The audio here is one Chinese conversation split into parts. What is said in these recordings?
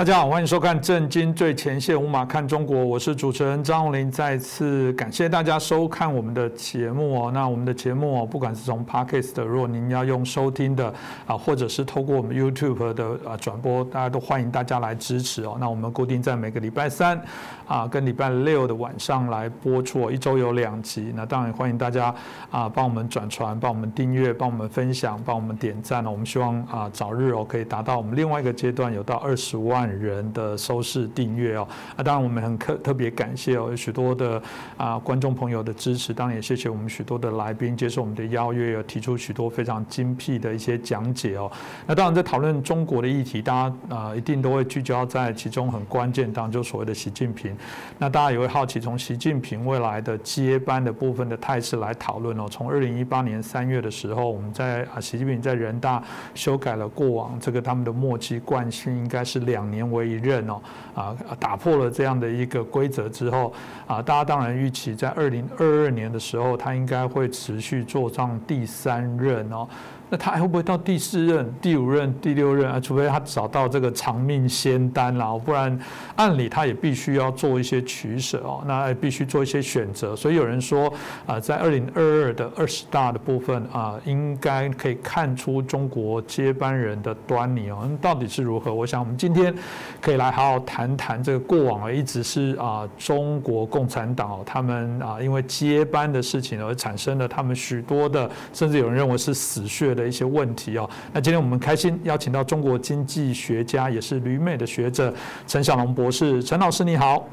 大家好，欢迎收看《震惊最前线》，无马看中国，我是主持人张宏林。再次感谢大家收看我们的节目哦。那我们的节目哦，不管是从 Podcast，如果您要用收听的啊，或者是透过我们 YouTube 的啊转播，大家都欢迎大家来支持哦。那我们固定在每个礼拜三啊跟礼拜六的晚上来播出，一周有两集。那当然欢迎大家啊帮我们转传，帮我们订阅，帮我们分享，帮我们点赞哦。我们希望啊早日哦可以达到我们另外一个阶段，有到二十万。人的收视订阅哦，啊，当然我们很特特别感谢哦，有许多的啊观众朋友的支持，当然也谢谢我们许多的来宾接受我们的邀约，提出许多非常精辟的一些讲解哦。那当然在讨论中国的议题，大家啊一定都会聚焦在其中很关键，当然就所谓的习近平。那大家也会好奇，从习近平未来的接班的部分的态势来讨论哦。从二零一八年三月的时候，我们在啊习近平在人大修改了过往这个他们的默契惯性，应该是两年。为一任哦，啊，打破了这样的一个规则之后，啊，大家当然预期在二零二二年的时候，他应该会持续做上第三任哦。那他还会不会到第四任、第五任、第六任啊？除非他找到这个长命仙丹啦，不然按理他也必须要做一些取舍哦。那必须做一些选择。所以有人说啊，在二零二二的二十大的部分啊，应该可以看出中国接班人的端倪哦。到底是如何？我想我们今天可以来好好谈谈这个过往啊，一直是啊中国共产党，他们啊因为接班的事情而产生了他们许多的，甚至有人认为是死穴的。一些问题哦，那今天我们开心邀请到中国经济学家，也是旅美的学者陈小龙博士，陈老师你好，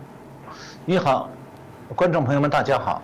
你好，观众朋友们大家好。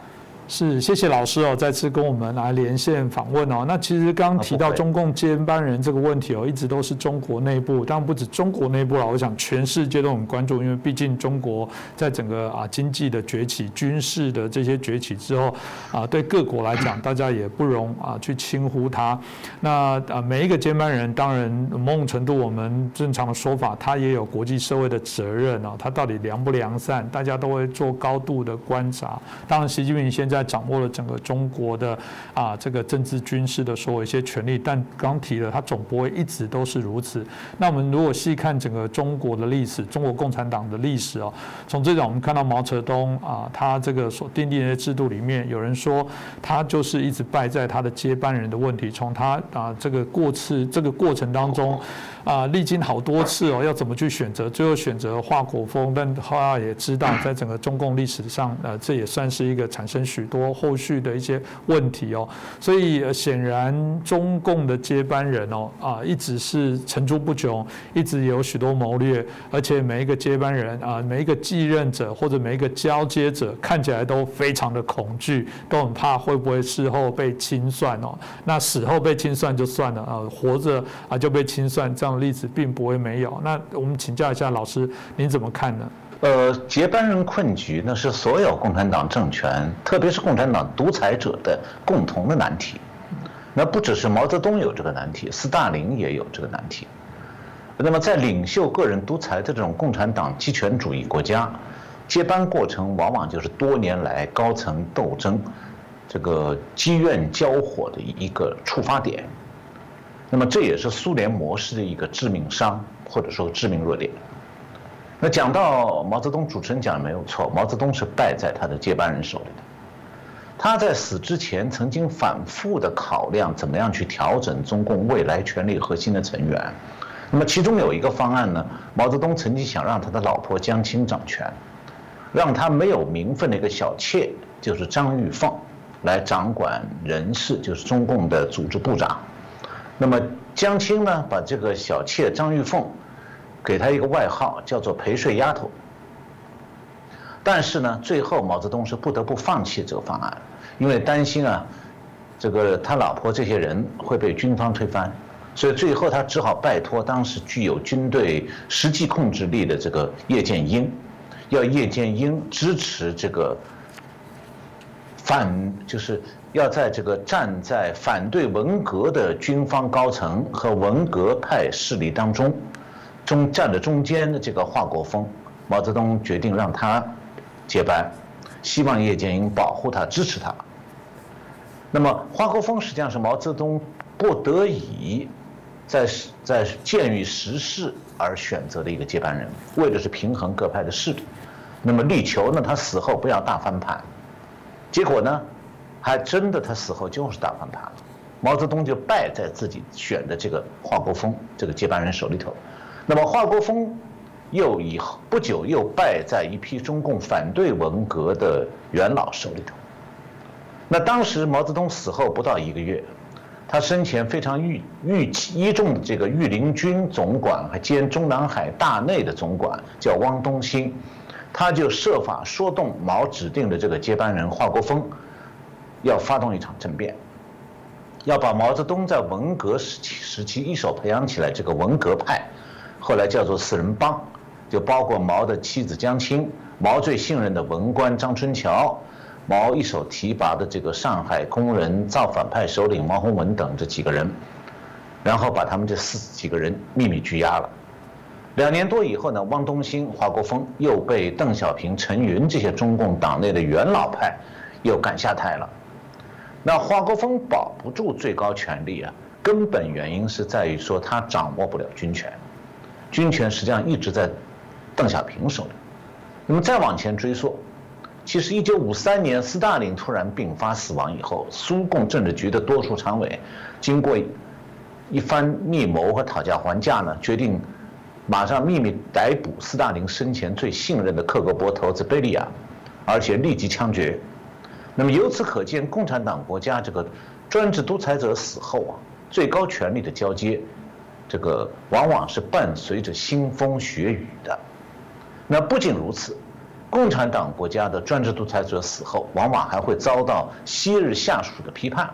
是，谢谢老师哦，再次跟我们来连线访问哦。那其实刚刚提到中共接班人这个问题哦，一直都是中国内部，当然不止中国内部了，我想全世界都很关注，因为毕竟中国在整个啊经济的崛起、军事的这些崛起之后啊，对各国来讲，大家也不容啊去轻忽他。那啊，每一个接班人，当然某种程度我们正常的说法，他也有国际社会的责任哦。他到底良不良善，大家都会做高度的观察。当然，习近平现在。掌握了整个中国的啊这个政治军事的所有一些权利，但刚提了，他总不会一直都是如此。那我们如果细看整个中国的历史，中国共产党的历史哦，从这种我们看到毛泽东啊，他这个所奠定的制度里面，有人说他就是一直败在他的接班人的问题。从他啊这个过次这个过程当中啊，历经好多次哦，要怎么去选择，最后选择华国锋，但后来也知道，在整个中共历史上，呃，这也算是一个产生。许多后续的一些问题哦，所以显然中共的接班人哦啊，一直是层出不穷，一直有许多谋略，而且每一个接班人啊，每一个继任者或者每一个交接者，看起来都非常的恐惧，都很怕会不会事后被清算哦。那死后被清算就算了啊，活着啊就被清算，这样的例子并不会没有。那我们请教一下老师，您怎么看呢？呃，接班人困局，那是所有共产党政权，特别是共产党独裁者的共同的难题。那不只是毛泽东有这个难题，斯大林也有这个难题。那么，在领袖个人独裁的这种共产党集权主义国家，接班过程往往就是多年来高层斗争、这个积怨交火的一个触发点。那么，这也是苏联模式的一个致命伤，或者说致命弱点。那讲到毛泽东，主持人讲的没有错，毛泽东是败在他的接班人手里的。他在死之前曾经反复的考量怎么样去调整中共未来权力核心的成员。那么其中有一个方案呢，毛泽东曾经想让他的老婆江青掌权，让他没有名分的一个小妾，就是张玉凤，来掌管人事，就是中共的组织部长。那么江青呢，把这个小妾张玉凤。给他一个外号叫做“陪睡丫头”，但是呢，最后毛泽东是不得不放弃这个方案，因为担心啊，这个他老婆这些人会被军方推翻，所以最后他只好拜托当时具有军队实际控制力的这个叶剑英，要叶剑英支持这个反，就是要在这个站在反对文革的军方高层和文革派势力当中。中站在中间的这个华国锋，毛泽东决定让他接班，希望叶剑英保护他、支持他。那么华国锋实际上是毛泽东不得已在在鉴于时势而选择的一个接班人，为的是平衡各派的势力，那么力求呢他死后不要大翻盘，结果呢，还真的他死后就是大翻盘了，毛泽东就败在自己选的这个华国锋这个接班人手里头，那么华国锋。又以后不久又败在一批中共反对文革的元老手里头。那当时毛泽东死后不到一个月，他生前非常御御倚重的这个御林军总管还兼中南海大内的总管叫汪东兴，他就设法说动毛指定的这个接班人华国锋，要发动一场政变，要把毛泽东在文革时期时期一手培养起来这个文革派，后来叫做四人帮。就包括毛的妻子江青，毛最信任的文官张春桥，毛一手提拔的这个上海工人造反派首领王洪文等这几个人，然后把他们这四几个人秘密拘押了。两年多以后呢，汪东兴、华国锋又被邓小平、陈云这些中共党内的元老派又赶下台了。那华国锋保不住最高权力啊，根本原因是在于说他掌握不了军权，军权实际上一直在。邓小平手里，那么再往前追溯，其实一九五三年斯大林突然病发死亡以后，苏共政治局的多数常委经过一番密谋和讨价还价呢，决定马上秘密逮捕斯大林生前最信任的克格勃头子贝利亚，而且立即枪决。那么由此可见，共产党国家这个专制独裁者死后啊，最高权力的交接，这个往往是伴随着腥风血雨的。那不仅如此，共产党国家的专制独裁者死后，往往还会遭到昔日下属的批判。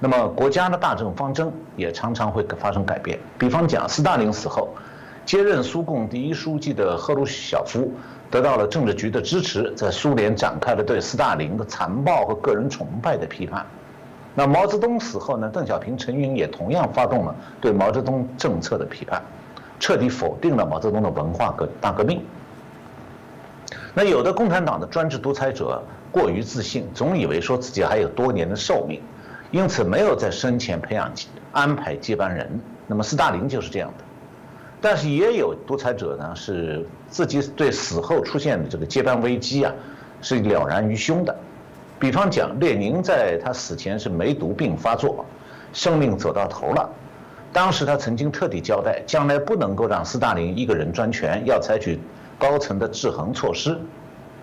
那么国家的大政方针也常常会发生改变。比方讲，斯大林死后，接任苏共第一书记的赫鲁晓夫得到了政治局的支持，在苏联展开了对斯大林的残暴和个人崇拜的批判。那毛泽东死后呢？邓小平、陈云也同样发动了对毛泽东政策的批判。彻底否定了毛泽东的文化革大革命。那有的共产党的专制独裁者过于自信，总以为说自己还有多年的寿命，因此没有在生前培养安排接班人。那么斯大林就是这样的。但是也有独裁者呢，是自己对死后出现的这个接班危机啊，是了然于胸的。比方讲，列宁在他死前是梅毒病发作，生命走到头了。当时他曾经特地交代，将来不能够让斯大林一个人专权，要采取高层的制衡措施。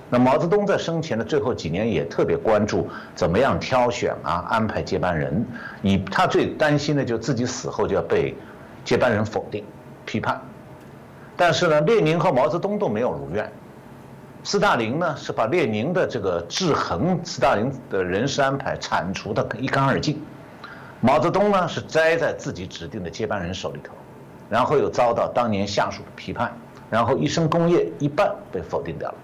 那毛泽东在生前的最后几年也特别关注怎么样挑选啊，安排接班人。以他最担心的就自己死后就要被接班人否定、批判。但是呢，列宁和毛泽东都没有如愿。斯大林呢是把列宁的这个制衡斯大林的人事安排铲除的一干二净。毛泽东呢是栽在自己指定的接班人手里头，然后又遭到当年下属的批判，然后一生功业一半被否定掉了。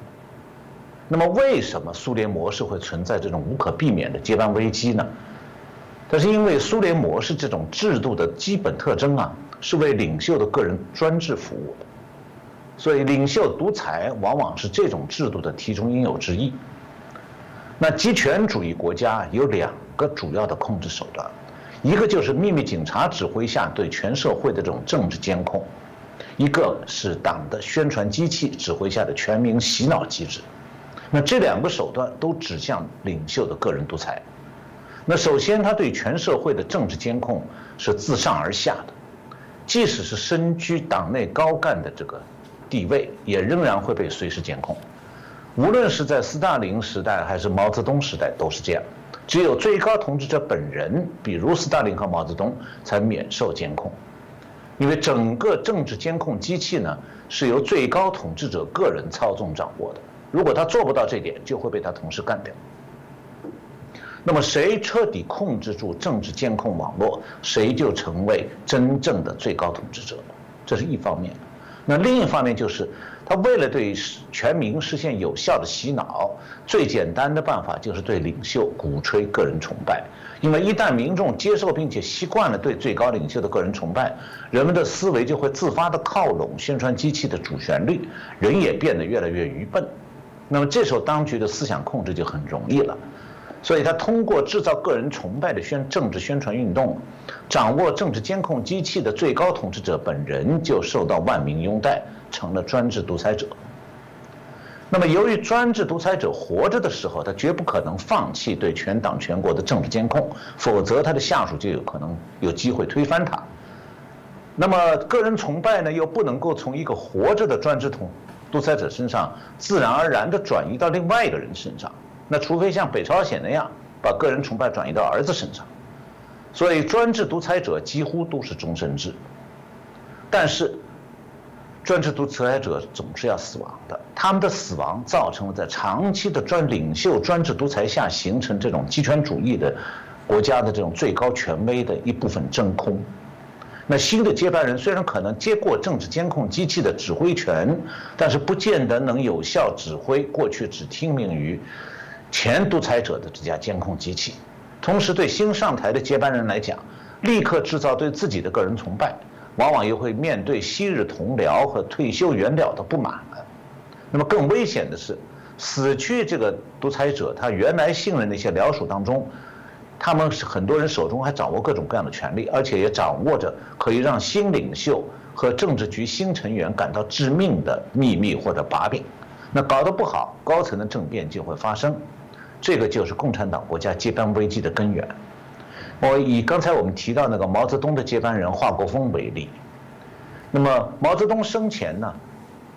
那么为什么苏联模式会存在这种无可避免的接班危机呢？这是因为苏联模式这种制度的基本特征啊，是为领袖的个人专制服务的，所以领袖独裁往往是这种制度的题中应有之义。那集权主义国家有两个主要的控制手段。一个就是秘密警察指挥下对全社会的这种政治监控，一个是党的宣传机器指挥下的全民洗脑机制。那这两个手段都指向领袖的个人独裁。那首先，他对全社会的政治监控是自上而下的，即使是身居党内高干的这个地位，也仍然会被随时监控。无论是在斯大林时代还是毛泽东时代，都是这样。只有最高统治者本人，比如斯大林和毛泽东，才免受监控，因为整个政治监控机器呢是由最高统治者个人操纵掌握的。如果他做不到这点，就会被他同事干掉。那么，谁彻底控制住政治监控网络，谁就成为真正的最高统治者。这是一方面。那另一方面就是。他为了对全民实现有效的洗脑，最简单的办法就是对领袖鼓吹个人崇拜。因为一旦民众接受并且习惯了对最高领袖的个人崇拜，人们的思维就会自发的靠拢宣传机器的主旋律，人也变得越来越愚笨。那么这时候当局的思想控制就很容易了。所以他通过制造个人崇拜的宣政治宣传运动，掌握政治监控机器的最高统治者本人就受到万民拥戴，成了专制独裁者。那么，由于专制独裁者活着的时候，他绝不可能放弃对全党全国的政治监控，否则他的下属就有可能有机会推翻他。那么，个人崇拜呢，又不能够从一个活着的专制统独裁者身上自然而然地转移到另外一个人身上。那除非像北朝鲜那样，把个人崇拜转移到儿子身上。所以，专制独裁者几乎都是终身制。但是，专制独裁者总是要死亡的，他们的死亡造成了在长期的专领袖专制独裁下形成这种集权主义的国家的这种最高权威的一部分真空。那新的接班人虽然可能接过政治监控机器的指挥权，但是不见得能有效指挥过去只听命于前独裁者的这家监控机器。同时，对新上台的接班人来讲，立刻制造对自己的个人崇拜。往往又会面对昔日同僚和退休元老的不满。那么更危险的是，死去这个独裁者他原来信任的一些僚属当中，他们很多人手中还掌握各种各样的权利，而且也掌握着可以让新领袖和政治局新成员感到致命的秘密或者把柄。那搞得不好，高层的政变就会发生。这个就是共产党国家接班危机的根源。我以刚才我们提到那个毛泽东的接班人华国锋为例，那么毛泽东生前呢，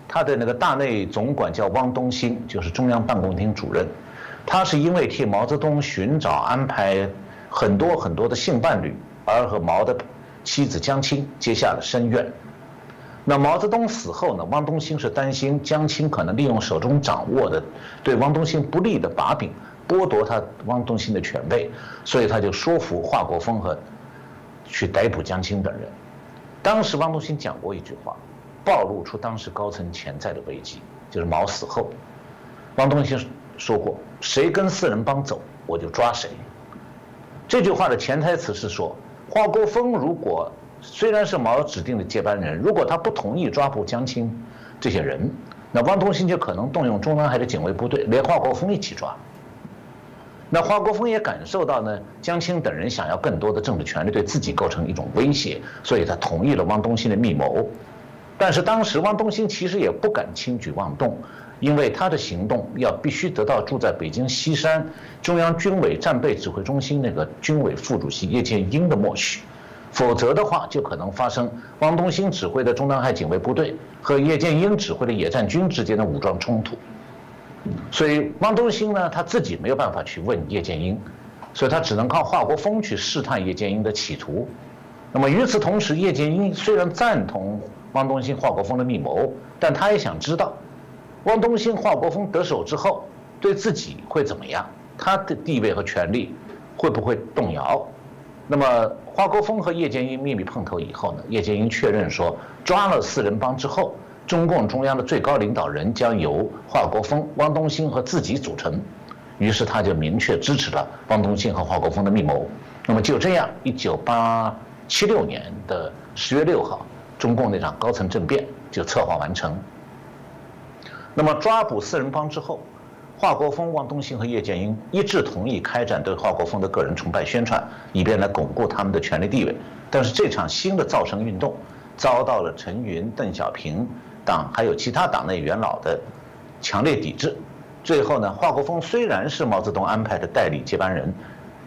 他的那个大内总管叫汪东兴，就是中央办公厅主任，他是因为替毛泽东寻找安排很多很多的性伴侣，而和毛的妻子江青结下了深怨。那毛泽东死后呢，汪东兴是担心江青可能利用手中掌握的对汪东兴不利的把柄。剥夺他汪东兴的权位，所以他就说服华国锋和去逮捕江青等人。当时汪东兴讲过一句话，暴露出当时高层潜在的危机，就是毛死后，汪东兴说过：“谁跟四人帮走，我就抓谁。”这句话的潜台词是说，华国锋如果虽然是毛指定的接班人，如果他不同意抓捕江青这些人，那汪东兴就可能动用中南海的警卫部队，连华国锋一起抓。那华国锋也感受到呢，江青等人想要更多的政治权利，对自己构成一种威胁，所以他同意了汪东兴的密谋。但是当时汪东兴其实也不敢轻举妄动，因为他的行动要必须得到住在北京西山中央军委战备指挥中心那个军委副主席叶剑英的默许，否则的话就可能发生汪东兴指挥的中南海警卫部队和叶剑英指挥的野战军之间的武装冲突。所以汪东兴呢，他自己没有办法去问叶剑英，所以他只能靠华国锋去试探叶剑英的企图。那么与此同时，叶剑英虽然赞同汪东兴、华国锋的密谋，但他也想知道，汪东兴、华国锋得手之后，对自己会怎么样？他的地位和权力会不会动摇？那么华国锋和叶剑英秘密碰头以后呢？叶剑英确认说，抓了四人帮之后。中共中央的最高领导人将由华国锋、汪东兴和自己组成，于是他就明确支持了汪东兴和华国锋的密谋。那么就这样，一九八七六年的十月六号，中共那场高层政变就策划完成。那么抓捕四人帮之后，华国锋、汪东兴和叶剑英一致同意开展对华国锋的个人崇拜宣传，以便来巩固他们的权力地位。但是这场新的造神运动遭到了陈云、邓小平。党还有其他党内元老的强烈抵制，最后呢，华国锋虽然是毛泽东安排的代理接班人，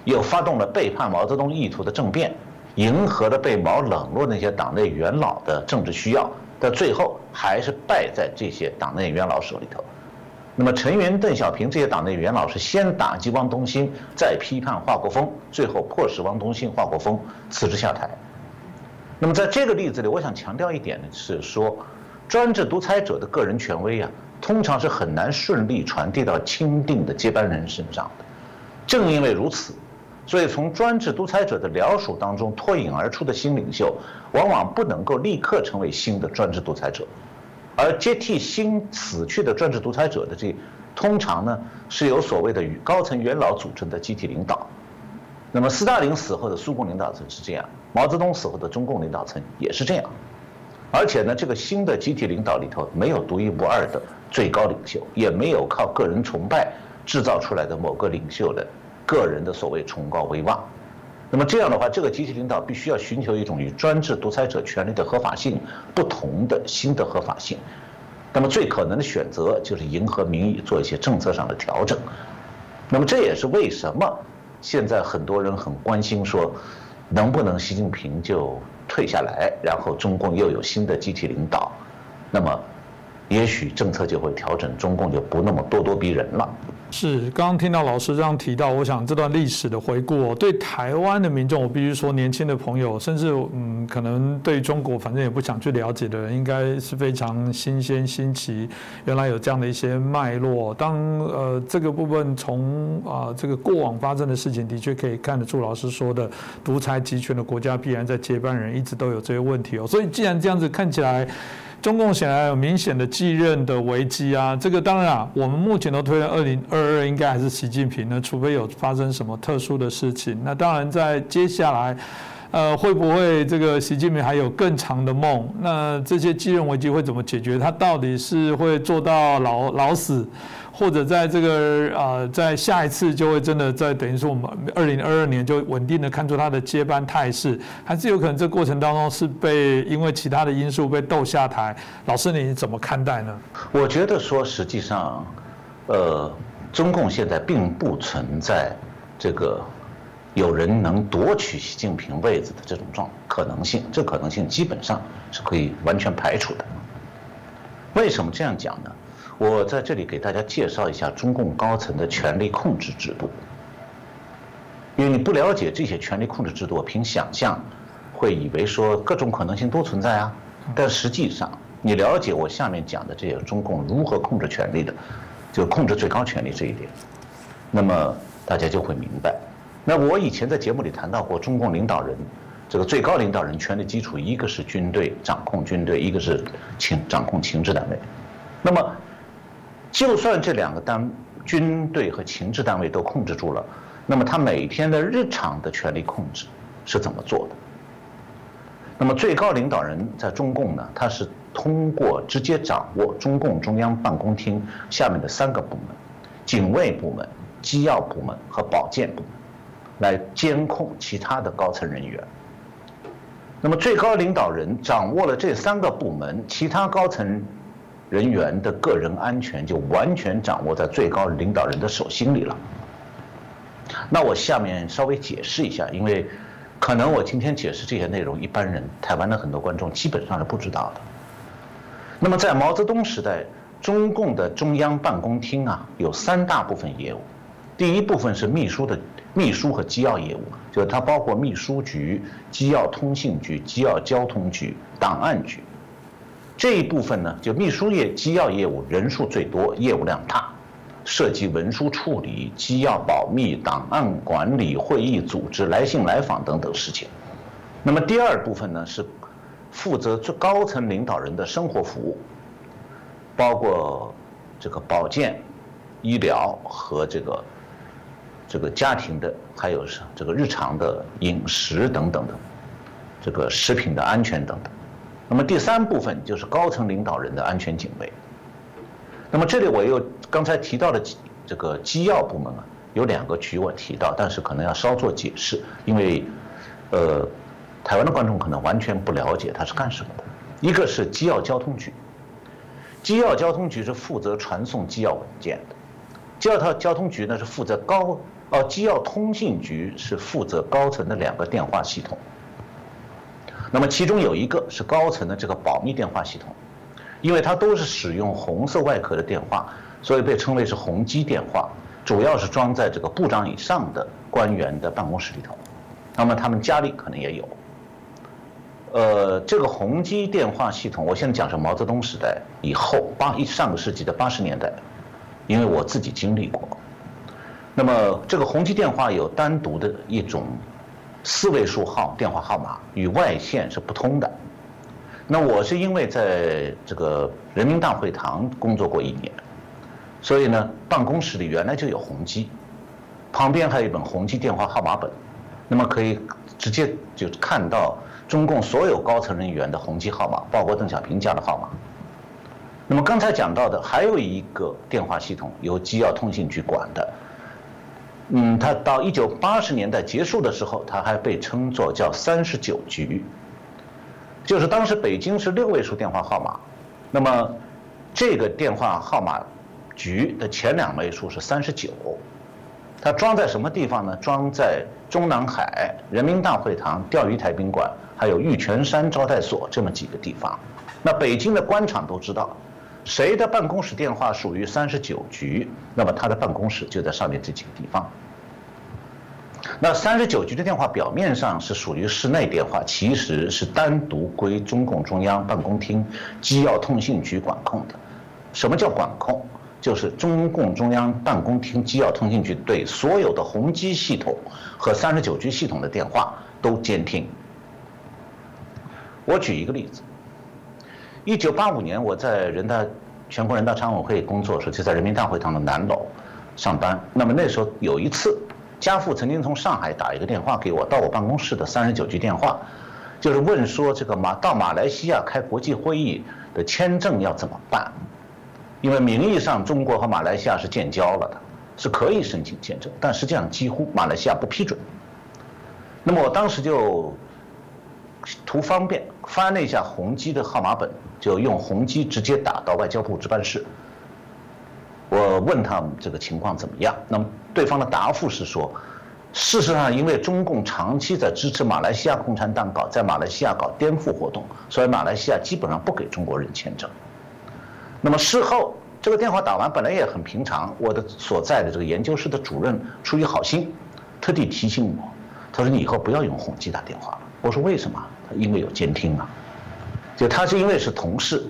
又发动了背叛毛泽东意图的政变，迎合了被毛冷落那些党内元老的政治需要，但最后还是败在这些党内元老手里头。那么陈云、邓小平这些党内元老是先打击汪东兴，再批判华国锋，最后迫使汪东兴、华国锋辞职下台。那么在这个例子里，我想强调一点呢，是说。专制独裁者的个人权威啊，通常是很难顺利传递到钦定的接班人身上的。正因为如此，所以从专制独裁者的僚属当中脱颖而出的新领袖，往往不能够立刻成为新的专制独裁者，而接替新死去的专制独裁者的这，通常呢是由所谓的与高层元老组成的集体领导。那么斯大林死后的苏共领导层是这样，毛泽东死后的中共领导层也是这样。而且呢，这个新的集体领导里头没有独一无二的最高领袖，也没有靠个人崇拜制造出来的某个领袖的个人的所谓崇高威望。那么这样的话，这个集体领导必须要寻求一种与专制独裁者权力的合法性不同的新的合法性。那么最可能的选择就是迎合民意，做一些政策上的调整。那么这也是为什么现在很多人很关心说，能不能习近平就退下来，然后中共又有新的集体领导？那么。也许政策就会调整，中共就不那么咄咄逼人了。是，刚刚听到老师这样提到，我想这段历史的回顾，对台湾的民众，我必须说，年轻的朋友，甚至嗯，可能对中国反正也不想去了解的人，应该是非常新鲜新奇。原来有这样的一些脉络。当呃这个部分从啊这个过往发生的事情，的确可以看得出，老师说的独裁集权的国家必然在接班人一直都有这些问题哦。所以既然这样子看起来。中共显然有明显的继任的危机啊，这个当然啊，我们目前都推断二零二二应该还是习近平呢，除非有发生什么特殊的事情。那当然在接下来，呃，会不会这个习近平还有更长的梦？那这些继任危机会怎么解决？他到底是会做到老老死？或者在这个啊，在下一次就会真的在等于说我们二零二二年就稳定的看出他的接班态势，还是有可能这过程当中是被因为其他的因素被斗下台？老师你怎么看待呢？我觉得说实际上，呃，中共现在并不存在这个有人能夺取习近平位子的这种状可能性，这可能性基本上是可以完全排除的。为什么这样讲呢？我在这里给大家介绍一下中共高层的权力控制制度，因为你不了解这些权力控制制度，凭想象会以为说各种可能性都存在啊。但实际上，你了解我下面讲的这些中共如何控制权力的，就控制最高权力这一点，那么大家就会明白。那我以前在节目里谈到过，中共领导人这个最高领导人权力基础，一个是军队掌控军队，一个是情掌控情治单位，那么。就算这两个单军队和情治单位都控制住了，那么他每天的日常的权力控制是怎么做的？那么最高领导人在中共呢？他是通过直接掌握中共中央办公厅下面的三个部门：警卫部门、机要部门和保健部门，来监控其他的高层人员。那么最高领导人掌握了这三个部门，其他高层。人员的个人安全就完全掌握在最高领导人的手心里了。那我下面稍微解释一下，因为可能我今天解释这些内容，一般人台湾的很多观众基本上是不知道的。那么在毛泽东时代，中共的中央办公厅啊有三大部分业务，第一部分是秘书的秘书和机要业务，就是它包括秘书局、机要通信局、机要交通局、档案局。这一部分呢，就秘书业、机要业务人数最多，业务量大，涉及文书处理、机要保密、档案管理、会议组织、来信来访等等事情。那么第二部分呢，是负责最高层领导人的生活服务，包括这个保健、医疗和这个这个家庭的，还有是这个日常的饮食等等的，这个食品的安全等等。那么第三部分就是高层领导人的安全警卫。那么这里我又刚才提到的这个机要部门啊，有两个局我提到，但是可能要稍作解释，因为呃，台湾的观众可能完全不了解它是干什么的。一个是机要交通局，机要交通局是负责传送机要文件的，机要交交通局呢是负责高哦，机要通信局是负责高层的两个电话系统。那么其中有一个是高层的这个保密电话系统，因为它都是使用红色外壳的电话，所以被称为是红机电话，主要是装在这个部长以上的官员的办公室里头。那么他们家里可能也有。呃，这个红机电话系统，我现在讲是毛泽东时代以后八一上个世纪的八十年代，因为我自己经历过。那么这个红机电话有单独的一种。四位数号电话号码与外线是不通的。那我是因为在这个人民大会堂工作过一年，所以呢，办公室里原来就有红机，旁边还有一本红机电话号码本，那么可以直接就看到中共所有高层人员的红机号码，包括邓小平家的号码。那么刚才讲到的还有一个电话系统由机要通信局管的，嗯，它到一九八十年代结束的时候，它还被称作叫三十九局，就是当时北京是六位数电话号码，那么这个电话号码局的前两位数是三十九，它装在什么地方呢？装在中南海、人民大会堂、钓鱼台宾馆，还有玉泉山招待所这么几个地方。那北京的官场都知道，谁的办公室电话属于三十九局，那么他的办公室就在上面这几个地方。那三十九局的电话表面上是属于室内电话，其实是单独归中共中央办公厅机要通信局管控的。什么叫管控？就是中共中央办公厅机要通信局对所有的宏基系统和三十九局系统的电话都监听。我举一个例子。一九八五年，我在人大全国人大常委会工作时，就在人民大会堂的南楼上班。那么那时候有一次，家父曾经从上海打一个电话给我，到我办公室的三十九局电话，就是问说这个马到马来西亚开国际会议的签证要怎么办？因为名义上中国和马来西亚是建交了的，是可以申请签证，但实际上几乎马来西亚不批准。那么我当时就图方便翻了一下宏基的号码本。就用宏基直接打到外交部值班室。我问他们这个情况怎么样，那么对方的答复是说，事实上因为中共长期在支持马来西亚共产党搞在马来西亚搞颠覆活动，所以马来西亚基本上不给中国人签证。那么事后这个电话打完本来也很平常，我的所在的这个研究室的主任出于好心，特地提醒我，他说你以后不要用宏基打电话了。我说为什么？因为有监听啊。就他是因为是同事，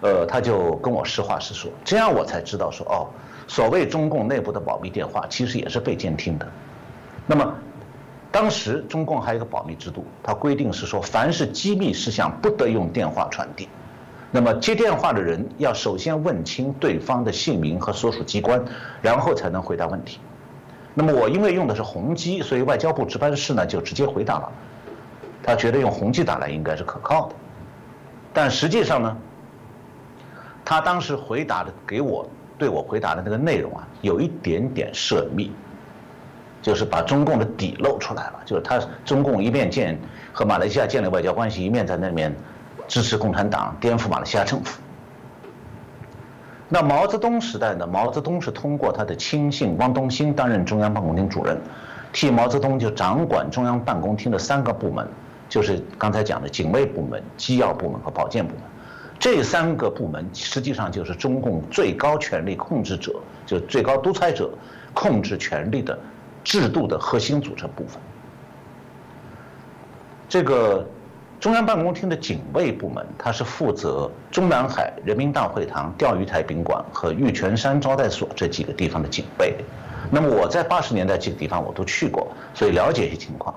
呃，他就跟我实话实说，这样我才知道说哦，所谓中共内部的保密电话其实也是被监听的。那么，当时中共还有一个保密制度，它规定是说，凡是机密事项不得用电话传递。那么接电话的人要首先问清对方的姓名和所属机关，然后才能回答问题。那么我因为用的是宏基，所以外交部值班室呢就直接回答了，他觉得用宏基打来应该是可靠的。但实际上呢，他当时回答的给我对我回答的那个内容啊，有一点点涉密，就是把中共的底露出来了。就是他中共一面建和马来西亚建立外交关系，一面在那边支持共产党颠覆马来西亚政府。那毛泽东时代呢，毛泽东是通过他的亲信汪东兴担任中央办公厅主任，替毛泽东就掌管中央办公厅的三个部门。就是刚才讲的警卫部门、机要部门和保健部门，这三个部门实际上就是中共最高权力控制者，就最高独裁者控制权力的制度的核心组成部分。这个中央办公厅的警卫部门，它是负责中南海、人民大会堂、钓鱼台宾馆和玉泉山招待所这几个地方的警卫。那么我在八十年代这个地方我都去过，所以了解一些情况。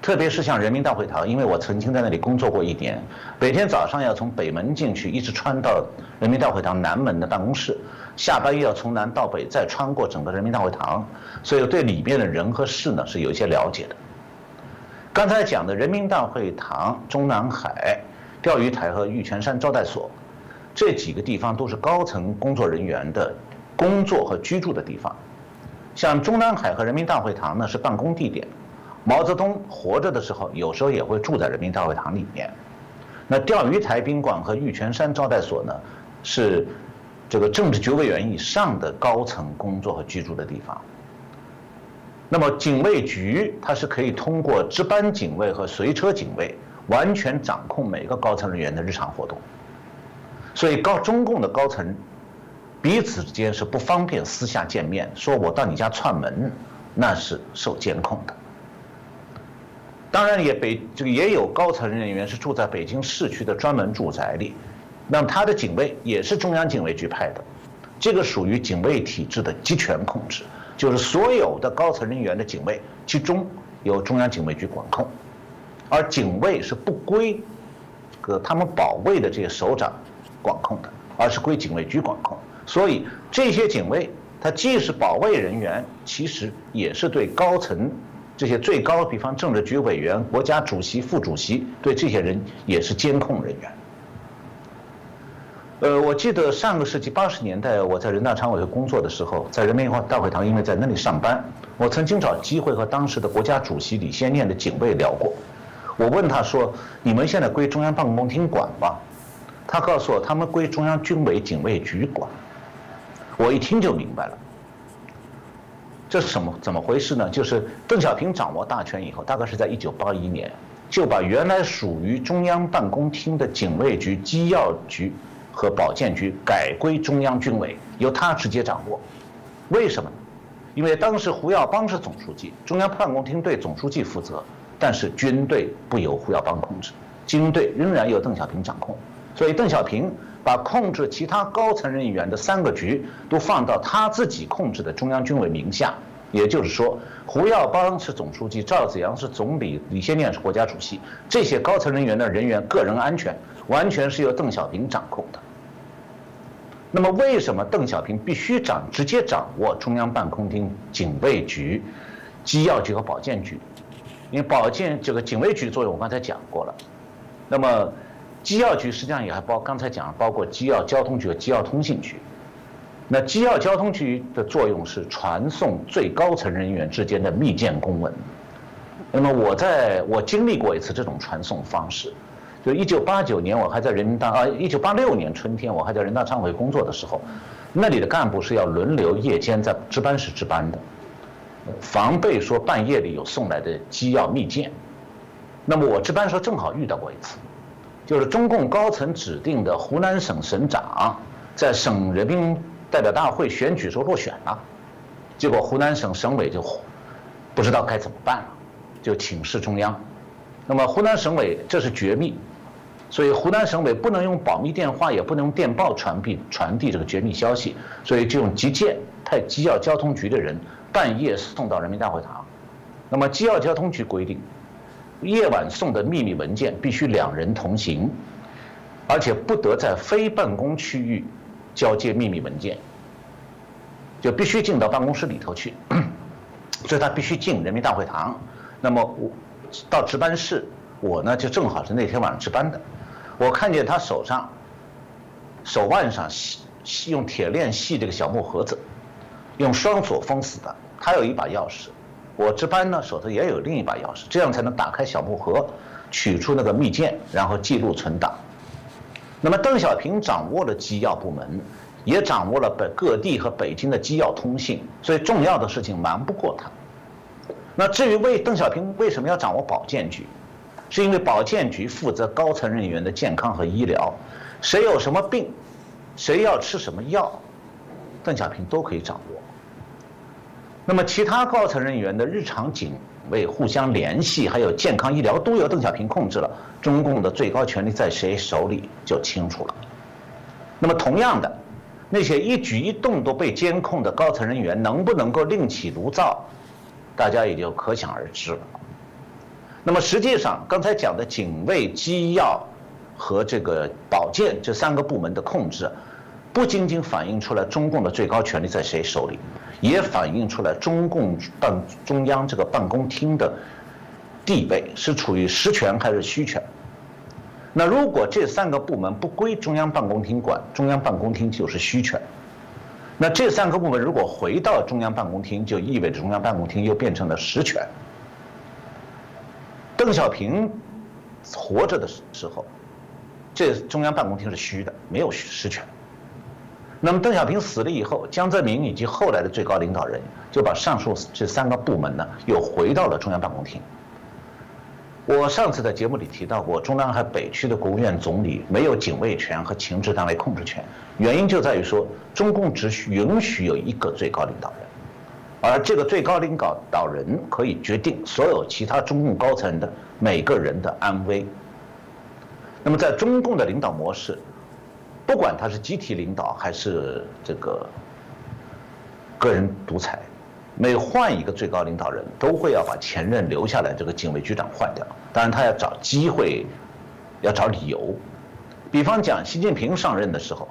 特别是像人民大会堂，因为我曾经在那里工作过一年，每天早上要从北门进去，一直穿到人民大会堂南门的办公室，下班又要从南到北再穿过整个人民大会堂，所以对里面的人和事呢是有一些了解的。刚才讲的人民大会堂、中南海、钓鱼台和玉泉山招待所，这几个地方都是高层工作人员的工作和居住的地方，像中南海和人民大会堂呢是办公地点。毛泽东活着的时候，有时候也会住在人民大会堂里面。那钓鱼台宾馆和玉泉山招待所呢，是这个政治局委员以上的高层工作和居住的地方。那么警卫局，它是可以通过值班警卫和随车警卫，完全掌控每个高层人员的日常活动。所以高中共的高层彼此之间是不方便私下见面，说我到你家串门，那是受监控的。当然也北这个也有高层人员是住在北京市区的专门住宅里，那么他的警卫也是中央警卫局派的，这个属于警卫体制的集权控制，就是所有的高层人员的警卫集中由中央警卫局管控，而警卫是不归，个他们保卫的这些首长管控的，而是归警卫局管控，所以这些警卫他既是保卫人员，其实也是对高层。这些最高，比方政治局委员、国家主席、副主席，对这些人也是监控人员。呃，我记得上个世纪八十年代，我在人大常委会工作的时候，在人民大会堂，因为在那里上班，我曾经找机会和当时的国家主席李先念的警卫聊过。我问他说：“你们现在归中央办公厅管吧？”他告诉我：“他们归中央军委警卫局管。”我一听就明白了，这是什么？怎么回事呢？就是邓小平掌握大权以后，大概是在一九八一年，就把原来属于中央办公厅的警卫局、机要局和保健局改归中央军委，由他直接掌握。为什么呢？因为当时胡耀邦是总书记，中央办公厅对总书记负责，但是军队不由胡耀邦控制，军队仍然由邓小平掌控，所以邓小平把控制其他高层人员的三个局都放到他自己控制的中央军委名下，也就是说，胡耀邦是总书记，赵紫阳是总理，李先念是国家主席，这些高层人员的人员个人安全完全是由邓小平掌控的。那么，为什么邓小平必须掌直接掌握中央办公厅警卫局、机要局和保健局？因为保健这个警卫局作用我刚才讲过了。那么，机要局实际上也还包刚才讲包括机要交通局和机要通信局。那机要交通局的作用是传送最高层人员之间的密件公文。那么，我在我经历过一次这种传送方式。就一九八九年，我还在人民大啊，一九八六年春天，我还在人大常委会工作的时候，那里的干部是要轮流夜间在值班室值班的，防备说半夜里有送来的机要密件。那么我值班时候正好遇到过一次，就是中共高层指定的湖南省省长在省人民代表大会选举时候落选了，结果湖南省省委就不知道该怎么办了，就请示中央。那么湖南省委这是绝密。所以湖南省委不能用保密电话，也不能用电报传递传递这个绝密消息，所以就用急件派机要交通局的人半夜送到人民大会堂。那么机要交通局规定，夜晚送的秘密文件必须两人同行，而且不得在非办公区域交接秘密文件，就必须进到办公室里头去。所以他必须进人民大会堂。那么我到值班室，我呢就正好是那天晚上值班的。我看见他手上、手腕上系系用铁链系这个小木盒子，用双锁封死的。他有一把钥匙，我值班呢手头也有另一把钥匙，这样才能打开小木盒，取出那个密件，然后记录存档。那么邓小平掌握了机要部门，也掌握了北各地和北京的机要通信，所以重要的事情瞒不过他。那至于为邓小平为什么要掌握保健局？是因为保健局负责高层人员的健康和医疗，谁有什么病，谁要吃什么药，邓小平都可以掌握。那么其他高层人员的日常警卫、互相联系，还有健康医疗，都由邓小平控制了。中共的最高权力在谁手里就清楚了。那么同样的，那些一举一动都被监控的高层人员，能不能够另起炉灶，大家也就可想而知了。那么实际上，刚才讲的警卫、机要和这个保健这三个部门的控制，不仅仅反映出来中共的最高权力在谁手里，也反映出来中共办中央这个办公厅的地位是处于实权还是虚权。那如果这三个部门不归中央办公厅管，中央办公厅就是虚权。那这三个部门如果回到中央办公厅，就意味着中央办公厅又变成了实权。邓小平活着的时候，这中央办公厅是虚的，没有实权。那么邓小平死了以后，江泽民以及后来的最高领导人就把上述这三个部门呢，又回到了中央办公厅。我上次在节目里提到过，中南海北区的国务院总理没有警卫权和情治单位控制权，原因就在于说，中共只许允许有一个最高领导人。而这个最高领导导人可以决定所有其他中共高层的每个人的安危。那么，在中共的领导模式，不管他是集体领导还是这个个人独裁，每换一个最高领导人，都会要把前任留下来这个警卫局长换掉。当然，他要找机会，要找理由。比方讲，习近平上任的时候，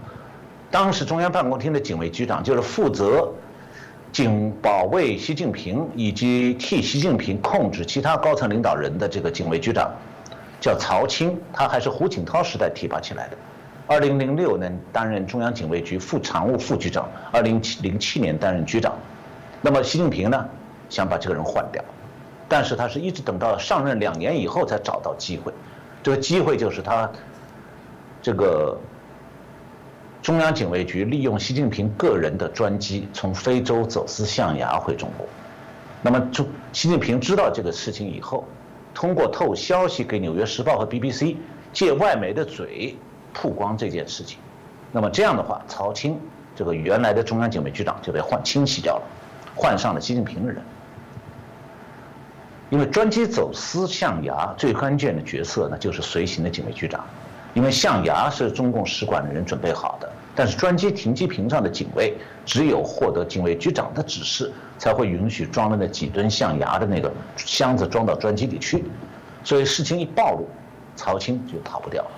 当时中央办公厅的警卫局长就是负责。警保卫习近平以及替习近平控制其他高层领导人的这个警卫局长，叫曹青，他还是胡锦涛时代提拔起来的。二零零六年担任中央警卫局副常务副局长，二零零七年担任局长。那么习近平呢，想把这个人换掉，但是他是一直等到上任两年以后才找到机会，这个机会就是他这个中央警卫局利用习近平个人的专机从非洲走私象牙回中国，那么中习近平知道这个事情以后，通过透消息给《纽约时报》和 BBC，借外媒的嘴曝光这件事情，那么这样的话，曹青这个原来的中央警卫局长就被换清洗掉了，换上了习近平的人。因为专机走私象牙最关键的角色呢，就是随行的警卫局长。因为象牙是中共使馆的人准备好的，但是专机停机坪上的警卫只有获得警卫局长的指示，才会允许装了那几吨象牙的那个箱子装到专机里去。所以事情一暴露，曹青就逃不掉了。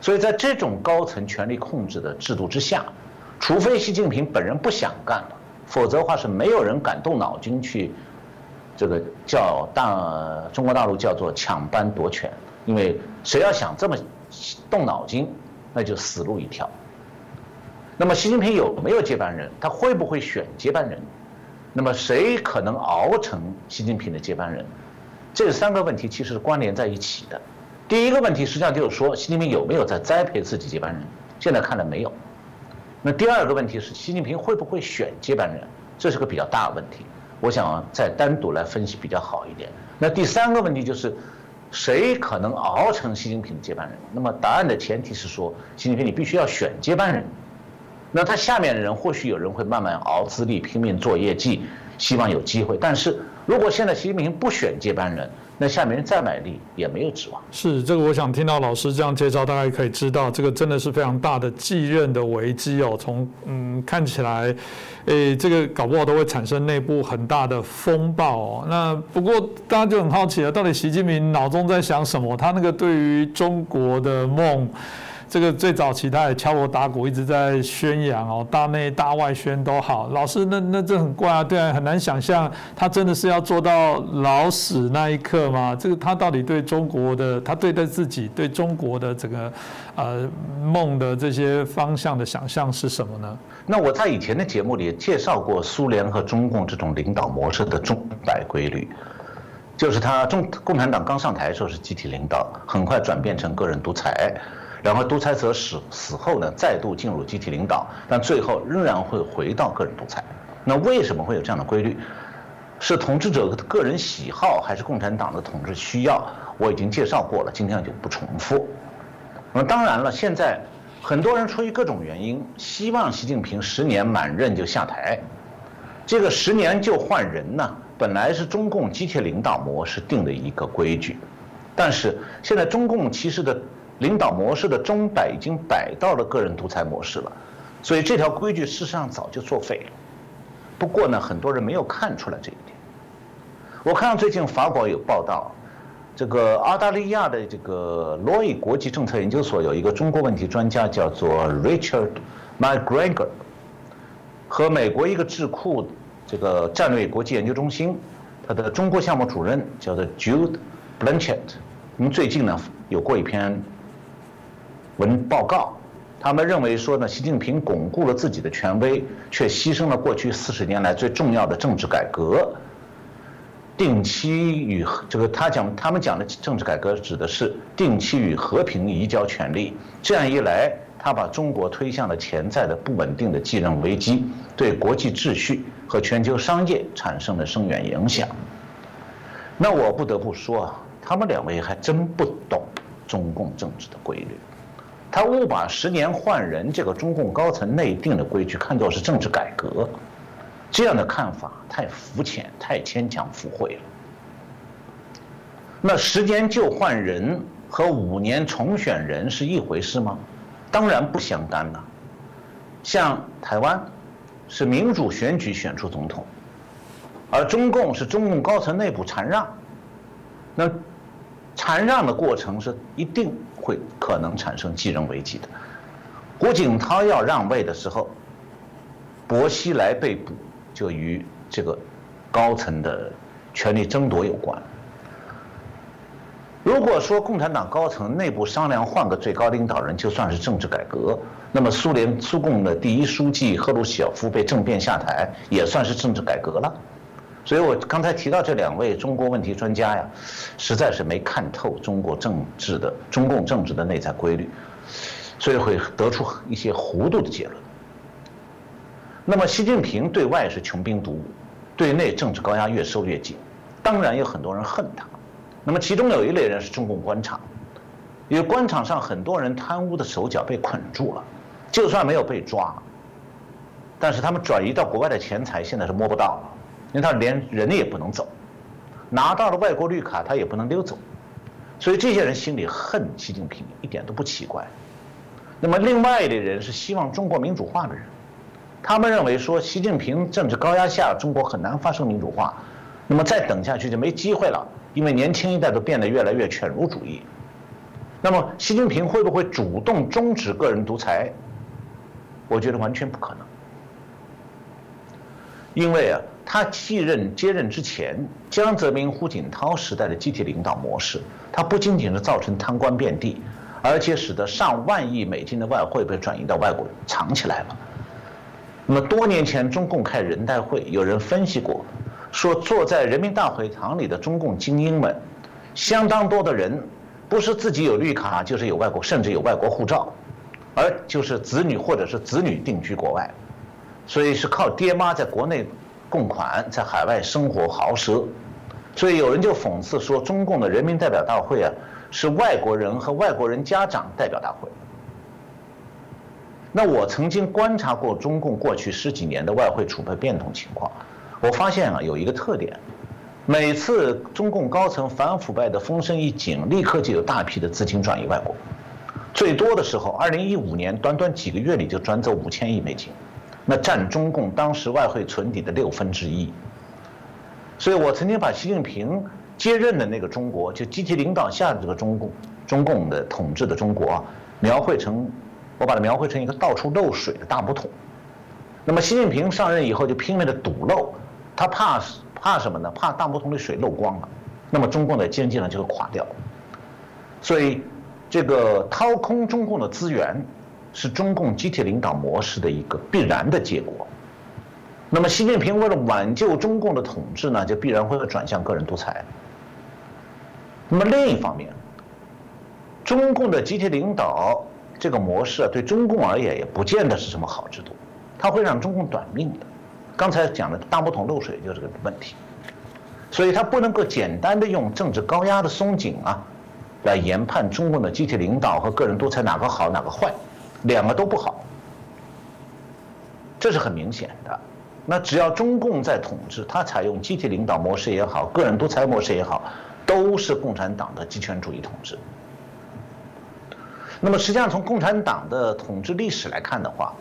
所以在这种高层权力控制的制度之下，除非习近平本人不想干了，否则的话是没有人敢动脑筋去。这个叫大中国大陆叫做抢班夺权，因为谁要想这么动脑筋，那就死路一条。那么习近平有没有接班人？他会不会选接班人？那么谁可能熬成习近平的接班人？这三个问题其实是关联在一起的。第一个问题实际上就是说，习近平有没有在栽培自己接班人？现在看来没有。那第二个问题是，习近平会不会选接班人？这是个比较大的问题。我想再单独来分析比较好一点。那第三个问题就是，谁可能熬成习近平的接班人？那么答案的前提是说，习近平你必须要选接班人。那他下面的人或许有人会慢慢熬资历、拼命做业绩，希望有机会。但是如果现在习近平不选接班人，那下面再卖力也没有指望。是这个，我想听到老师这样介绍，大家可以知道，这个真的是非常大的继任的危机哦。从嗯看起来，诶，这个搞不好都会产生内部很大的风暴哦。那不过大家就很好奇了，到底习近平脑中在想什么？他那个对于中国的梦。这个最早期他也敲锣打鼓，一直在宣扬哦，大内大外宣都好。老师，那那这很怪啊，对啊，很难想象他真的是要做到老死那一刻吗？这个他到底对中国的，他对待自己对中国的这个呃梦的这些方向的想象是什么呢？那我在以前的节目里介绍过苏联和中共这种领导模式的钟摆规律，就是他中共产党刚上台的时候是集体领导，很快转变成个人独裁。然后独裁者死死后呢，再度进入集体领导，但最后仍然会回到个人独裁。那为什么会有这样的规律？是统治者的个人喜好，还是共产党的统治需要？我已经介绍过了，今天就不重复。那么当然了，现在很多人出于各种原因，希望习近平十年满任就下台。这个十年就换人呢，本来是中共集体领导模式定的一个规矩，但是现在中共其实的。领导模式的钟摆已经摆到了个人独裁模式了，所以这条规矩事实上早就作废了。不过呢，很多人没有看出来这一点。我看到最近法国有报道，这个澳大利亚的这个罗伊国际政策研究所有一个中国问题专家叫做 Richard McGregor，和美国一个智库这个战略国际研究中心，他的中国项目主任叫做 Jude Blanchett，我们最近呢有过一篇。文报告，他们认为说呢，习近平巩固了自己的权威，却牺牲了过去四十年来最重要的政治改革。定期与这个他讲，他们讲的政治改革指的是定期与和平移交权力。这样一来，他把中国推向了潜在的不稳定的继任危机，对国际秩序和全球商业产生了深远影响。那我不得不说啊，他们两位还真不懂中共政治的规律。他误把十年换人这个中共高层内定的规矩看作是政治改革，这样的看法太肤浅、太牵强附会了。那十年就换人和五年重选人是一回事吗？当然不相干了。像台湾是民主选举选出总统，而中共是中共高层内部禅让，那禅让的过程是一定。会可能产生继任危机的。胡锦涛要让位的时候，薄熙来被捕，就与这个高层的权力争夺有关。如果说共产党高层内部商量换个最高领导人就算是政治改革，那么苏联苏共的第一书记赫鲁晓夫被政变下台也算是政治改革了。所以我刚才提到这两位中国问题专家呀，实在是没看透中国政治的中共政治的内在规律，所以会得出一些糊涂的结论。那么习近平对外是穷兵黩武，对内政治高压越收越紧，当然有很多人恨他。那么其中有一类人是中共官场，因为官场上很多人贪污的手脚被捆住了，就算没有被抓，但是他们转移到国外的钱财现在是摸不到了。因为他连人也不能走，拿到了外国绿卡他也不能溜走，所以这些人心里恨习近平一点都不奇怪。那么另外一类人是希望中国民主化的人，他们认为说习近平政治高压下中国很难发生民主化，那么再等下去就没机会了，因为年轻一代都变得越来越犬儒主义。那么习近平会不会主动终止个人独裁？我觉得完全不可能，因为啊。他继任接任之前，江泽民、胡锦涛时代的集体领导模式，它不仅仅是造成贪官遍地，而且使得上万亿美金的外汇被转移到外国藏起来了。那么多年前中共开人代会，有人分析过，说坐在人民大会堂里的中共精英们，相当多的人不是自己有绿卡，就是有外国，甚至有外国护照，而就是子女或者是子女定居国外，所以是靠爹妈在国内。供款在海外生活豪奢，所以有人就讽刺说，中共的人民代表大会啊，是外国人和外国人家长代表大会。那我曾经观察过中共过去十几年的外汇储备变动情况，我发现啊有一个特点，每次中共高层反腐败的风声一紧，立刻就有大批的资金转移外国，最多的时候，二零一五年短短几个月里就转走五千亿美金。那占中共当时外汇存底的六分之一，所以我曾经把习近平接任的那个中国，就集体领导下的这个中共，中共的统治的中国啊，描绘成，我把它描绘成一个到处漏水的大木桶。那么习近平上任以后就拼命的堵漏，他怕怕什么呢？怕大木桶里水漏光了，那么中共的经济呢就会垮掉。所以，这个掏空中共的资源。是中共集体领导模式的一个必然的结果。那么，习近平为了挽救中共的统治呢，就必然会转向个人独裁。那么另一方面，中共的集体领导这个模式啊，对中共而言也不见得是什么好制度，它会让中共短命的。刚才讲的大木桶漏水就是个问题，所以它不能够简单的用政治高压的松紧啊，来研判中共的集体领导和个人独裁哪个好哪个坏。两个都不好，这是很明显的。那只要中共在统治，他采用集体领导模式也好，个人独裁模式也好，都是共产党的极权主义统治。那么实际上从共产党的统治历史来看的话，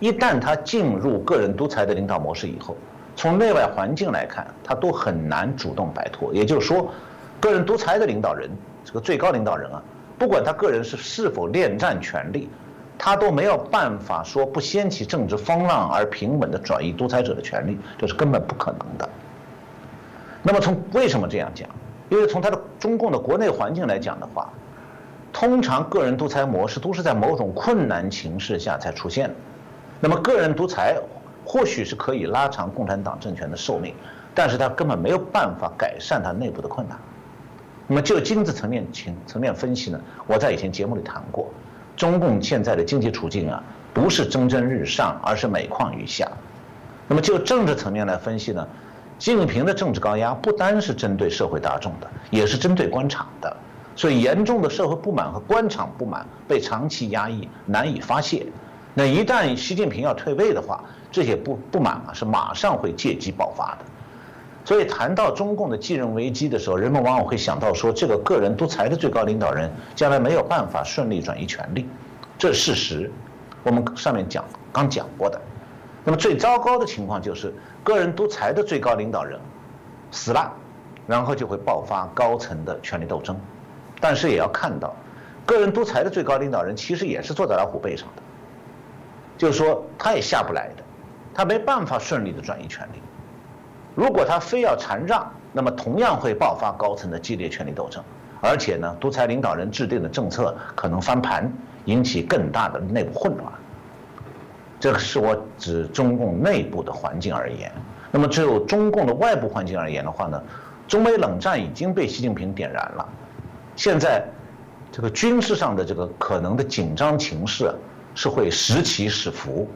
一旦他进入个人独裁的领导模式以后，从内外环境来看，他都很难主动摆脱。也就是说，个人独裁的领导人，这个最高领导人啊，不管他个人是是否恋战权力。他都没有办法说不掀起政治风浪而平稳的转移独裁者的权利，这是根本不可能的。那么从为什么这样讲？因为从他的中共的国内环境来讲的话，通常个人独裁模式都是在某种困难情势下才出现的。那么个人独裁或许是可以拉长共产党政权的寿命，但是他根本没有办法改善他内部的困难。那么就经济层面情层面分析呢？我在以前节目里谈过。中共现在的经济处境啊，不是蒸蒸日上，而是每况愈下。那么就政治层面来分析呢，习近平的政治高压不单是针对社会大众的，也是针对官场的。所以严重的社会不满和官场不满被长期压抑，难以发泄。那一旦习近平要退位的话，这些不不满啊是马上会借机爆发的。所以谈到中共的继任危机的时候，人们往往会想到说，这个个人独裁的最高领导人将来没有办法顺利转移权力，这是事实。我们上面讲刚讲过的。那么最糟糕的情况就是，个人独裁的最高领导人死了，然后就会爆发高层的权力斗争。但是也要看到，个人独裁的最高领导人其实也是坐在老虎背上的，就是说他也下不来的，他没办法顺利的转移权力。如果他非要禅让，那么同样会爆发高层的激烈权力斗争，而且呢，独裁领导人制定的政策可能翻盘，引起更大的内部混乱。这个是我指中共内部的环境而言。那么只有中共的外部环境而言的话呢，中美冷战已经被习近平点燃了，现在这个军事上的这个可能的紧张情势是会时起时伏，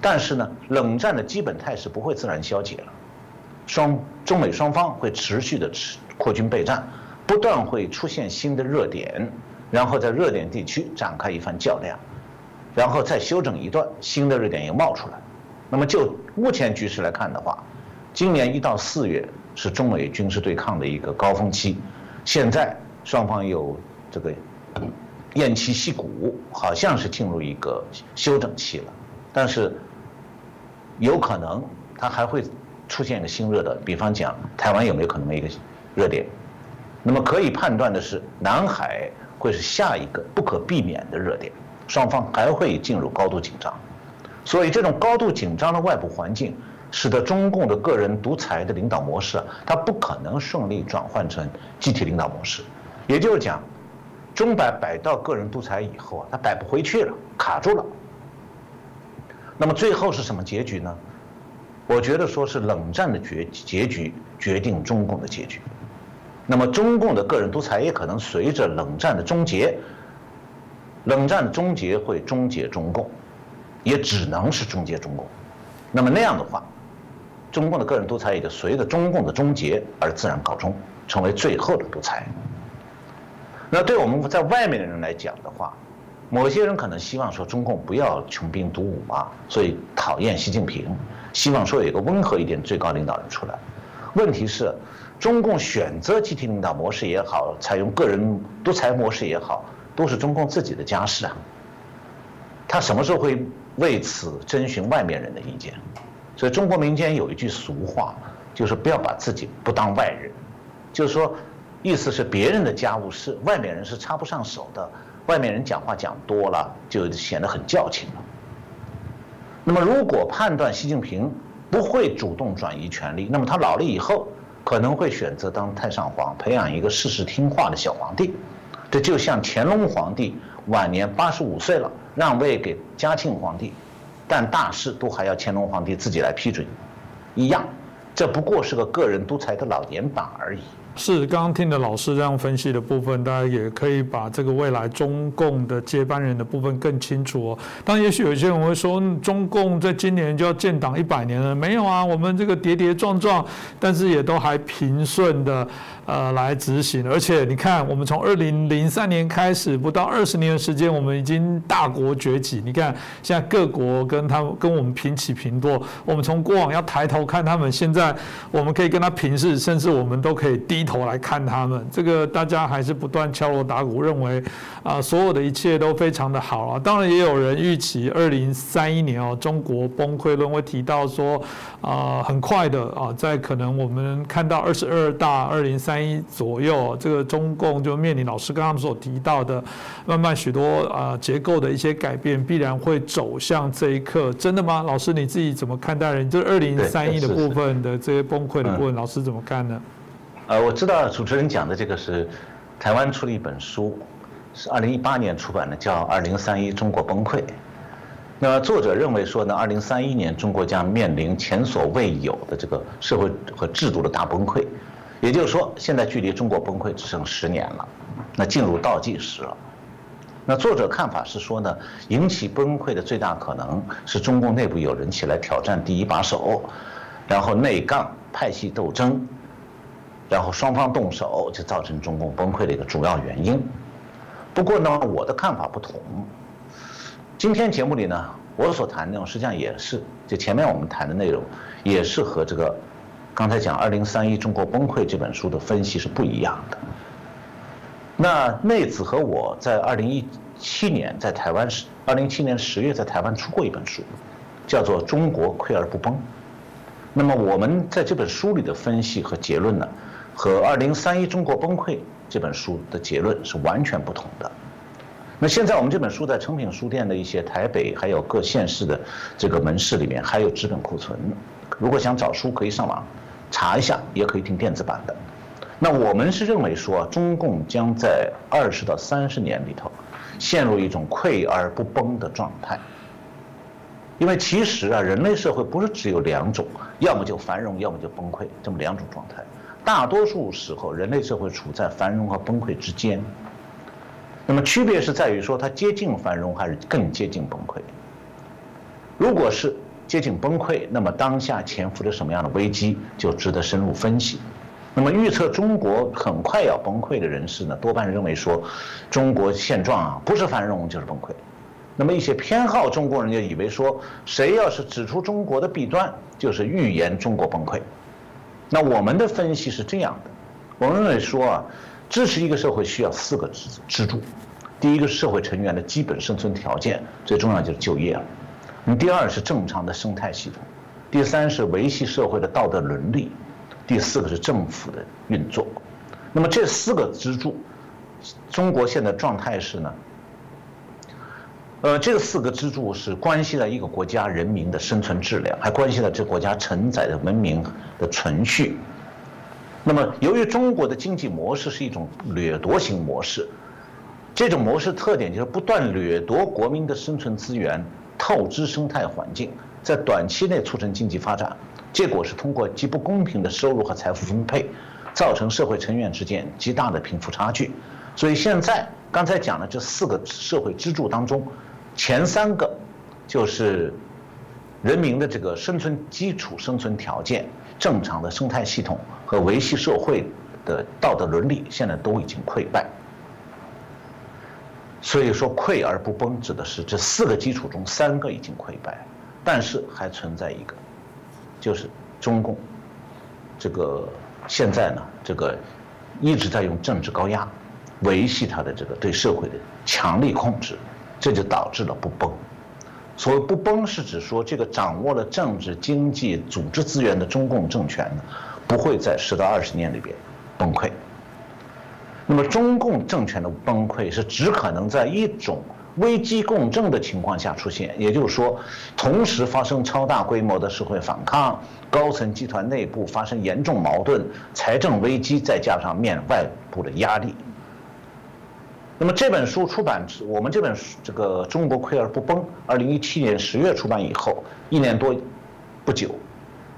但是呢，冷战的基本态势不会自然消解了，双中美双方会持续的持扩军备战，不断会出现新的热点，然后在热点地区展开一番较量，然后再休整一段，新的热点又冒出来。那么就目前局势来看的话，今年一到四月是中美军事对抗的一个高峰期，现在双方有这个偃旗息鼓，好像是进入一个休整期了，但是有可能它还会出现一个新热的，比方讲台湾有没有可能一个热点？那么可以判断的是，南海会是下一个不可避免的热点，双方还会进入高度紧张。所以，这种高度紧张的外部环境，使得中共的个人独裁的领导模式，它不可能顺利转换成集体领导模式。也就是讲，钟摆摆到个人独裁以后啊，它摆不回去了，卡住了。那么最后是什么结局呢？我觉得说是冷战的结结局决定中共的结局。那么中共的个人独裁也可能随着冷战的终结，冷战的终结会终结中共。也只能是终结中共，那么那样的话，中共的个人独裁也就随着中共的终结而自然告终，成为最后的独裁。那对我们在外面的人来讲的话，某些人可能希望说中共不要穷兵黩武啊，所以讨厌习近平，希望说有一个温和一点最高领导人出来。问题是，中共选择集体领导模式也好，采用个人独裁模式也好，都是中共自己的家事啊。他什么时候会？为此征询外面人的意见，所以中国民间有一句俗话，就是不要把自己不当外人，就是说，意思是别人的家务事，外面人是插不上手的。外面人讲话讲多了，就显得很矫情了。那么，如果判断习近平不会主动转移权力，那么他老了以后可能会选择当太上皇，培养一个事事听话的小皇帝。这就像乾隆皇帝晚年八十五岁了。让位给嘉庆皇帝，但大事都还要乾隆皇帝自己来批准，一样，这不过是个个人独裁的老年版而已。是刚刚听的老师这样分析的部分，大家也可以把这个未来中共的接班人的部分更清楚哦。但也许有些人会说，中共在今年就要建党一百年了，没有啊？我们这个跌跌撞撞，但是也都还平顺的。呃，来执行，而且你看，我们从二零零三年开始，不到二十年的时间，我们已经大国崛起。你看，现在各国跟他们跟我们平起平坐。我们从过往要抬头看他们，现在我们可以跟他平视，甚至我们都可以低头来看他们。这个大家还是不断敲锣打鼓，认为啊，所有的一切都非常的好啊。当然，也有人预期二零三一年哦，中国崩溃论会提到说啊，很快的啊，在可能我们看到二十二大二零三。一左右，这个中共就面临老师刚刚所提到的，慢慢许多啊结构的一些改变，必然会走向这一刻。真的吗？老师你自己怎么看待？人这二零三一的部分的这些崩溃的部分，老师怎么看呢？呃，我知道主持人讲的这个是台湾出了一本书，是二零一八年出版的，叫《二零三一中国崩溃》。那作者认为说呢，二零三一年中国将面临前所未有的这个社会和制度的大崩溃。也就是说，现在距离中国崩溃只剩十年了，那进入倒计时了。那作者看法是说呢，引起崩溃的最大可能是中共内部有人起来挑战第一把手，然后内杠、派系斗争，然后双方动手，就造成中共崩溃的一个主要原因。不过呢，我的看法不同。今天节目里呢，我所谈的内容实际上也是，就前面我们谈的内容，也是和这个。刚才讲《二零三一中国崩溃》这本书的分析是不一样的。那内子和我在二零一七年在台湾十，二零一七年十月在台湾出过一本书，叫做《中国溃而不崩》。那么我们在这本书里的分析和结论呢，和《二零三一中国崩溃》这本书的结论是完全不同的。那现在我们这本书在诚品书店的一些台北还有各县市的这个门市里面还有纸本库存，如果想找书可以上网。查一下也可以听电子版的。那我们是认为说，中共将在二十到三十年里头，陷入一种溃而不崩的状态。因为其实啊，人类社会不是只有两种，要么就繁荣，要么就崩溃，这么两种状态。大多数时候，人类社会处在繁荣和崩溃之间。那么区别是在于说，它接近繁荣还是更接近崩溃。如果是接近崩溃，那么当下潜伏着什么样的危机，就值得深入分析。那么预测中国很快要崩溃的人士呢，多半认为说，中国现状啊，不是繁荣就是崩溃。那么一些偏好中国人就以为说，谁要是指出中国的弊端，就是预言中国崩溃。那我们的分析是这样的，我们认为说啊，支持一个社会需要四个支支柱，第一个社会成员的基本生存条件，最重要就是就业了。那么第二是正常的生态系统，第三是维系社会的道德伦理，第四个是政府的运作。那么这四个支柱，中国现在状态是呢？呃，这四个支柱是关系到一个国家人民的生存质量，还关系到这国家承载的文明的存续。那么，由于中国的经济模式是一种掠夺型模式，这种模式特点就是不断掠夺国民的生存资源，透支生态环境，在短期内促成经济发展，结果是通过极不公平的收入和财富分配，造成社会成员之间极大的贫富差距。所以现在刚才讲的这四个社会支柱当中。前三个就是人民的这个生存基础、生存条件、正常的生态系统和维系社会的道德伦理，现在都已经溃败。所以说溃而不崩，指的是这四个基础中三个已经溃败，但是还存在一个，就是中共这个现在呢，这个一直在用政治高压维系他的这个对社会的强力控制。这就导致了不崩。所谓不崩，是指说这个掌握了政治、经济、组织资源的中共政权呢，不会在十到二十年里边崩溃。那么，中共政权的崩溃是只可能在一种危机共振的情况下出现，也就是说，同时发生超大规模的社会反抗，高层集团内部发生严重矛盾，财政危机，再加上面外部的压力。那么这本书出版，我们这本书这个《中国溃而不崩》，二零一七年十月出版以后，一年多不久，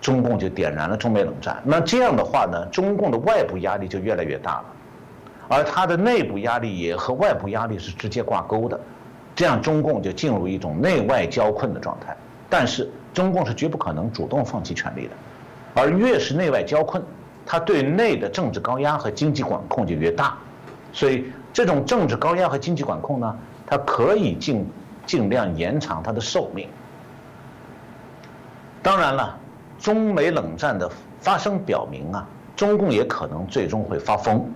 中共就点燃了中美冷战。那这样的话呢，中共的外部压力就越来越大了，而它的内部压力也和外部压力是直接挂钩的，这样中共就进入一种内外交困的状态。但是中共是绝不可能主动放弃权力的，而越是内外交困，它对内的政治高压和经济管控就越大，所以。这种政治高压和经济管控呢，它可以尽尽量延长它的寿命。当然了，中美冷战的发生表明啊，中共也可能最终会发疯，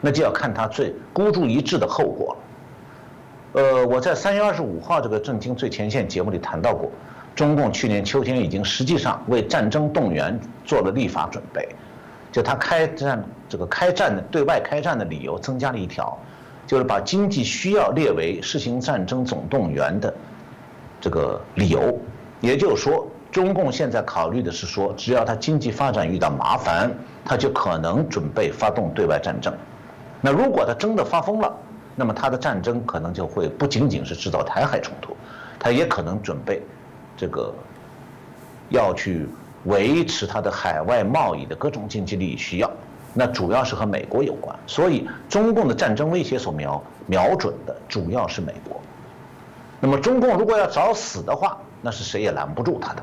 那就要看他最孤注一掷的后果了。呃，我在三月二十五号这个《震惊最前线》节目里谈到过，中共去年秋天已经实际上为战争动员做了立法准备，就他开战这个开战的对外开战的理由增加了一条。就是把经济需要列为实行战争总动员的这个理由，也就是说，中共现在考虑的是说，只要他经济发展遇到麻烦，他就可能准备发动对外战争。那如果他真的发疯了，那么他的战争可能就会不仅仅是制造台海冲突，他也可能准备这个要去维持他的海外贸易的各种经济利益需要。那主要是和美国有关，所以中共的战争威胁所瞄瞄准的主要是美国。那么中共如果要找死的话，那是谁也拦不住他的。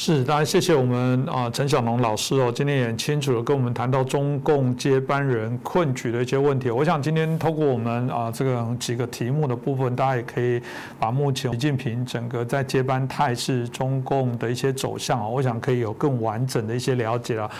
是，当然谢谢我们啊陈小龙老师哦，今天也很清楚的跟我们谈到中共接班人困局的一些问题。我想今天透过我们啊这个几个题目的部分，大家也可以把目前习近平整个在接班态势、中共的一些走向啊，我想可以有更完整的一些了解了。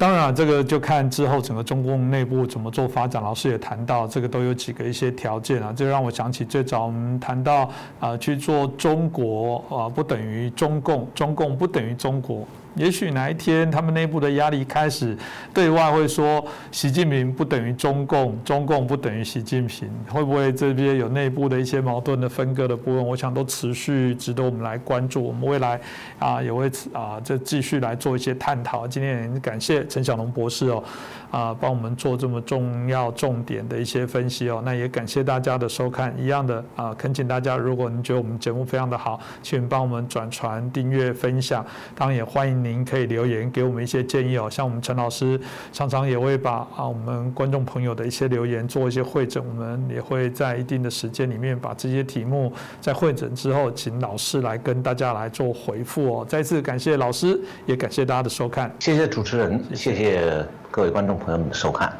当然，这个就看之后整个中共内部怎么做发展。老师也谈到，这个都有几个一些条件啊，这让我想起最早我们谈到啊，去做中国啊，不等于中共，中共不等于中国。也许哪一天他们内部的压力开始对外会说习近平不等于中共，中共不等于习近平，会不会这边有内部的一些矛盾的分割的部分？我想都持续值得我们来关注。我们未来啊也会啊这继续来做一些探讨。今天感谢陈小龙博士哦。啊，帮我们做这么重要重点的一些分析哦，那也感谢大家的收看。一样的啊，恳请大家，如果您觉得我们节目非常的好，请帮我们转传、订阅、分享。当然也欢迎您可以留言给我们一些建议哦。像我们陈老师常常也会把啊我们观众朋友的一些留言做一些会诊，我们也会在一定的时间里面把这些题目在会诊之后，请老师来跟大家来做回复哦。再次感谢老师，也感谢大家的收看。谢谢主持人，谢谢。各位观众朋友们的收看，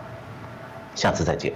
下次再见。